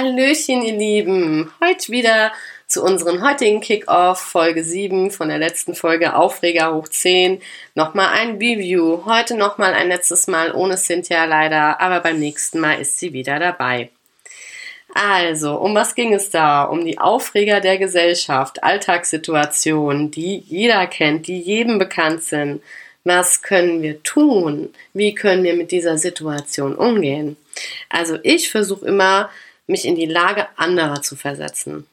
Hallöchen, ihr Lieben. Heute wieder zu unserem heutigen Kick-Off, Folge 7 von der letzten Folge Aufreger hoch 10. Nochmal ein Review. Heute nochmal ein letztes Mal ohne Cynthia leider, aber beim nächsten Mal ist sie wieder dabei. Also, um was ging es da? Um die Aufreger der Gesellschaft, Alltagssituationen, die jeder kennt, die jedem bekannt sind. Was können wir tun? Wie können wir mit dieser Situation umgehen? Also ich versuche immer, mich in die Lage anderer zu versetzen.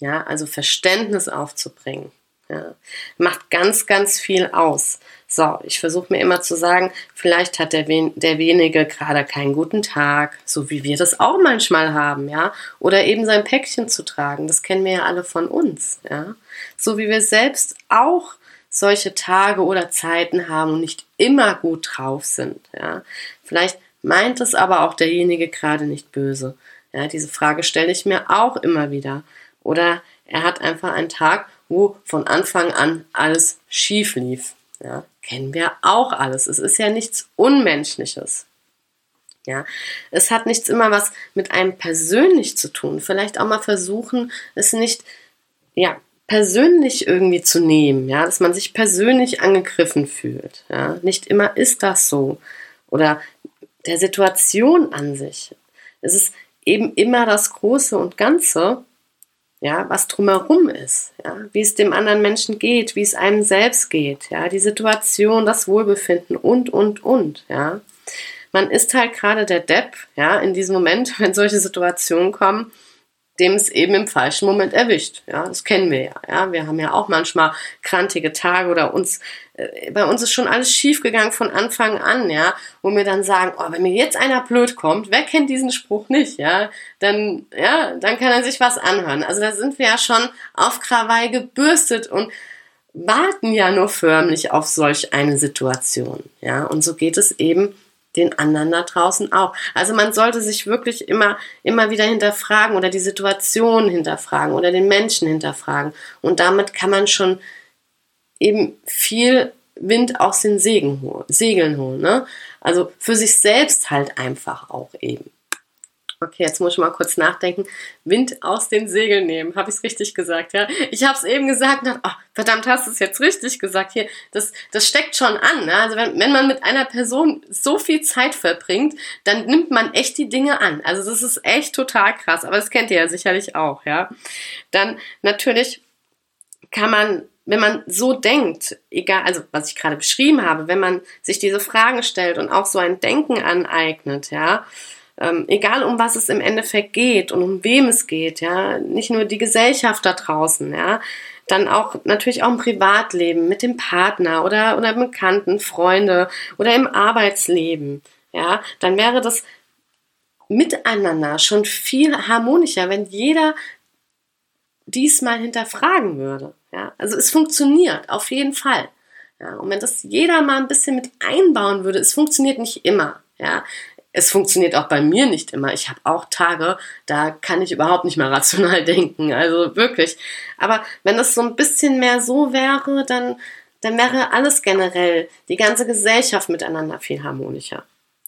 Ja, also Verständnis aufzubringen. Ja, macht ganz, ganz viel aus. So, ich versuche mir immer zu sagen, vielleicht hat der, wen der wenige gerade keinen guten Tag, so wie wir das auch manchmal haben, ja. Oder eben sein Päckchen zu tragen, das kennen wir ja alle von uns, ja. So wie wir selbst auch solche Tage oder Zeiten haben und nicht immer gut drauf sind, ja. Vielleicht meint es aber auch derjenige gerade nicht böse. Ja, diese Frage stelle ich mir auch immer wieder. Oder er hat einfach einen Tag, wo von Anfang an alles schief lief. Ja, kennen wir auch alles. Es ist ja nichts Unmenschliches. Ja, es hat nichts immer was mit einem persönlich zu tun. Vielleicht auch mal versuchen, es nicht, ja, persönlich irgendwie zu nehmen, ja, dass man sich persönlich angegriffen fühlt. Ja, nicht immer ist das so. Oder der Situation an sich. Es ist eben immer das Große und Ganze, ja, was drumherum ist, ja, wie es dem anderen Menschen geht, wie es einem selbst geht, ja, die Situation, das Wohlbefinden und, und, und, ja. Man ist halt gerade der Depp, ja, in diesem Moment, wenn solche Situationen kommen, dem es eben im falschen Moment erwischt. Ja, das kennen wir ja. Ja, wir haben ja auch manchmal krantige Tage oder uns, äh, bei uns ist schon alles schief gegangen von Anfang an, ja, wo wir dann sagen, oh, wenn mir jetzt einer blöd kommt, wer kennt diesen Spruch nicht, ja, dann, ja, dann kann er sich was anhören. Also da sind wir ja schon auf Krawall gebürstet und warten ja nur förmlich auf solch eine Situation, ja, und so geht es eben den anderen da draußen auch. Also man sollte sich wirklich immer, immer wieder hinterfragen oder die Situation hinterfragen oder den Menschen hinterfragen. Und damit kann man schon eben viel Wind aus den Segeln holen. Ne? Also für sich selbst halt einfach auch eben. Okay, jetzt muss ich mal kurz nachdenken. Wind aus den Segeln nehmen. Habe ich es richtig gesagt, ja? Ich habe es eben gesagt und dachte, oh, verdammt, hast du es jetzt richtig gesagt. Hier, das, das steckt schon an. Ne? Also wenn, wenn man mit einer Person so viel Zeit verbringt, dann nimmt man echt die Dinge an. Also das ist echt total krass. Aber das kennt ihr ja sicherlich auch, ja? Dann natürlich kann man wenn man so denkt, egal, also was ich gerade beschrieben habe, wenn man sich diese Fragen stellt und auch so ein Denken aneignet, ja, ähm, egal um was es im Endeffekt geht und um wem es geht, ja, nicht nur die Gesellschaft da draußen, ja, dann auch natürlich auch im Privatleben mit dem Partner oder oder Bekannten, Freunde oder im Arbeitsleben, ja, dann wäre das miteinander schon viel harmonischer, wenn jeder diesmal hinterfragen würde. Ja, also es funktioniert auf jeden Fall. Ja, und wenn das jeder mal ein bisschen mit einbauen würde, es funktioniert nicht immer. Ja, es funktioniert auch bei mir nicht immer. Ich habe auch Tage, da kann ich überhaupt nicht mehr rational denken. Also wirklich. Aber wenn das so ein bisschen mehr so wäre, dann, dann wäre alles generell, die ganze Gesellschaft miteinander viel harmonischer.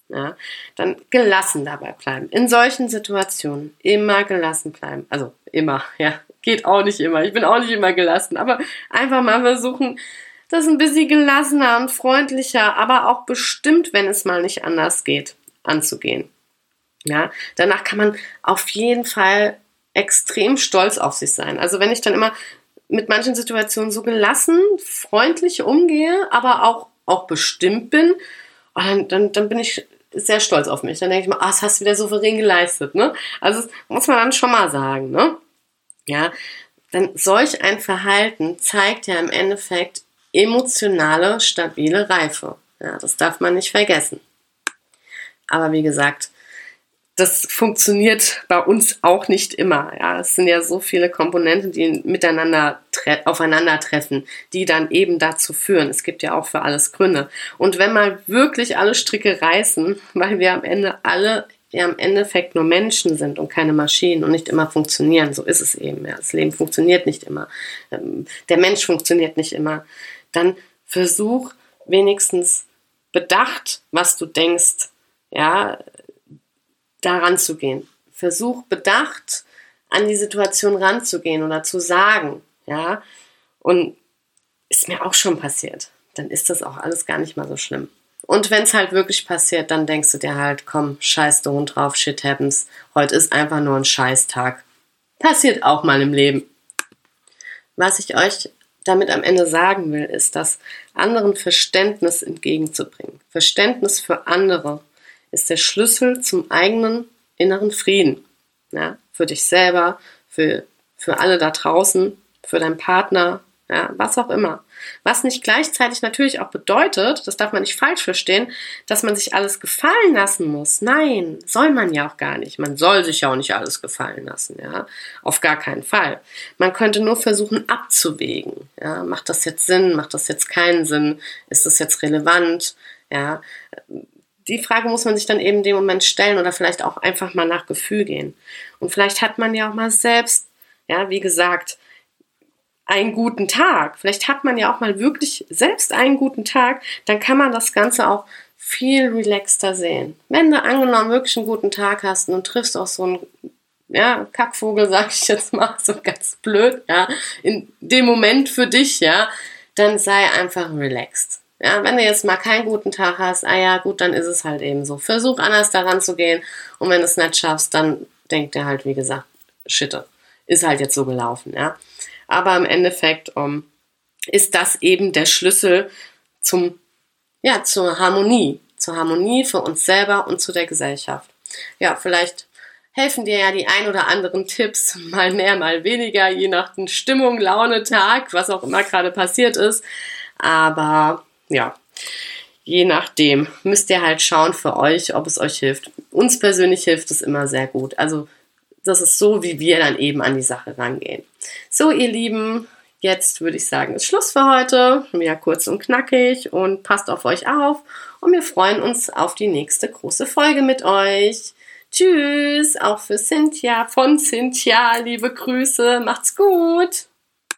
Ja, dann gelassen dabei bleiben. In solchen Situationen immer gelassen bleiben. Also immer, ja, geht auch nicht immer. Ich bin auch nicht immer gelassen, aber einfach mal versuchen, das ein bisschen gelassener und freundlicher, aber auch bestimmt, wenn es mal nicht anders geht anzugehen. Ja, danach kann man auf jeden Fall extrem stolz auf sich sein. Also wenn ich dann immer mit manchen Situationen so gelassen, freundlich umgehe, aber auch, auch bestimmt bin, oh, dann, dann, dann bin ich sehr stolz auf mich. Dann denke ich mir, ah, das hast du wieder souverän geleistet. Ne? Also das muss man dann schon mal sagen. Ne? Ja, denn solch ein Verhalten zeigt ja im Endeffekt emotionale, stabile Reife. Ja, das darf man nicht vergessen. Aber wie gesagt, das funktioniert bei uns auch nicht immer. Ja, es sind ja so viele Komponenten, die miteinander aufeinandertreffen, die dann eben dazu führen. Es gibt ja auch für alles Gründe. Und wenn mal wirklich alle Stricke reißen, weil wir am Ende alle ja im Endeffekt nur Menschen sind und keine Maschinen und nicht immer funktionieren, so ist es eben. Ja. Das Leben funktioniert nicht immer. Ähm, der Mensch funktioniert nicht immer. Dann versuch wenigstens bedacht, was du denkst, ja, daran zu gehen. versuch bedacht an die Situation ranzugehen oder zu sagen, ja. Und ist mir auch schon passiert. Dann ist das auch alles gar nicht mal so schlimm. Und wenn es halt wirklich passiert, dann denkst du dir halt, komm, scheiß du Hund drauf, shit happens. Heute ist einfach nur ein Scheißtag. Passiert auch mal im Leben. Was ich euch damit am Ende sagen will, ist, dass anderen Verständnis entgegenzubringen. Verständnis für andere ist der Schlüssel zum eigenen inneren Frieden. Ja, für dich selber, für, für alle da draußen, für deinen Partner, ja, was auch immer. Was nicht gleichzeitig natürlich auch bedeutet, das darf man nicht falsch verstehen, dass man sich alles gefallen lassen muss. Nein, soll man ja auch gar nicht. Man soll sich ja auch nicht alles gefallen lassen, ja. Auf gar keinen Fall. Man könnte nur versuchen abzuwägen. Ja, macht das jetzt Sinn? Macht das jetzt keinen Sinn? Ist das jetzt relevant? Ja. Die Frage muss man sich dann eben in dem Moment stellen oder vielleicht auch einfach mal nach Gefühl gehen. Und vielleicht hat man ja auch mal selbst, ja, wie gesagt, einen guten Tag. Vielleicht hat man ja auch mal wirklich selbst einen guten Tag, dann kann man das Ganze auch viel relaxter sehen. Wenn du angenommen wirklich einen guten Tag hast und triffst auch so einen ja, Kackvogel, sag ich jetzt mal, so ganz blöd, ja, in dem Moment für dich, ja, dann sei einfach relaxed. Ja, wenn du jetzt mal keinen guten Tag hast, ah ja, gut, dann ist es halt eben so. Versuch anders daran zu gehen und wenn du es nicht schaffst, dann denk dir halt, wie gesagt, Shitte. Ist halt jetzt so gelaufen, ja. Aber im Endeffekt um, ähm, ist das eben der Schlüssel zum, ja, zur Harmonie. Zur Harmonie für uns selber und zu der Gesellschaft. Ja, vielleicht helfen dir ja die ein oder anderen Tipps, mal mehr, mal weniger, je nach Stimmung, Laune, Tag, was auch immer gerade passiert ist. Aber ja, je nachdem müsst ihr halt schauen für euch, ob es euch hilft. Uns persönlich hilft es immer sehr gut. Also das ist so, wie wir dann eben an die Sache rangehen. So, ihr Lieben, jetzt würde ich sagen, ist Schluss für heute. Ja, kurz und knackig und passt auf euch auf. Und wir freuen uns auf die nächste große Folge mit euch. Tschüss, auch für Cynthia, von Cynthia, liebe Grüße, macht's gut.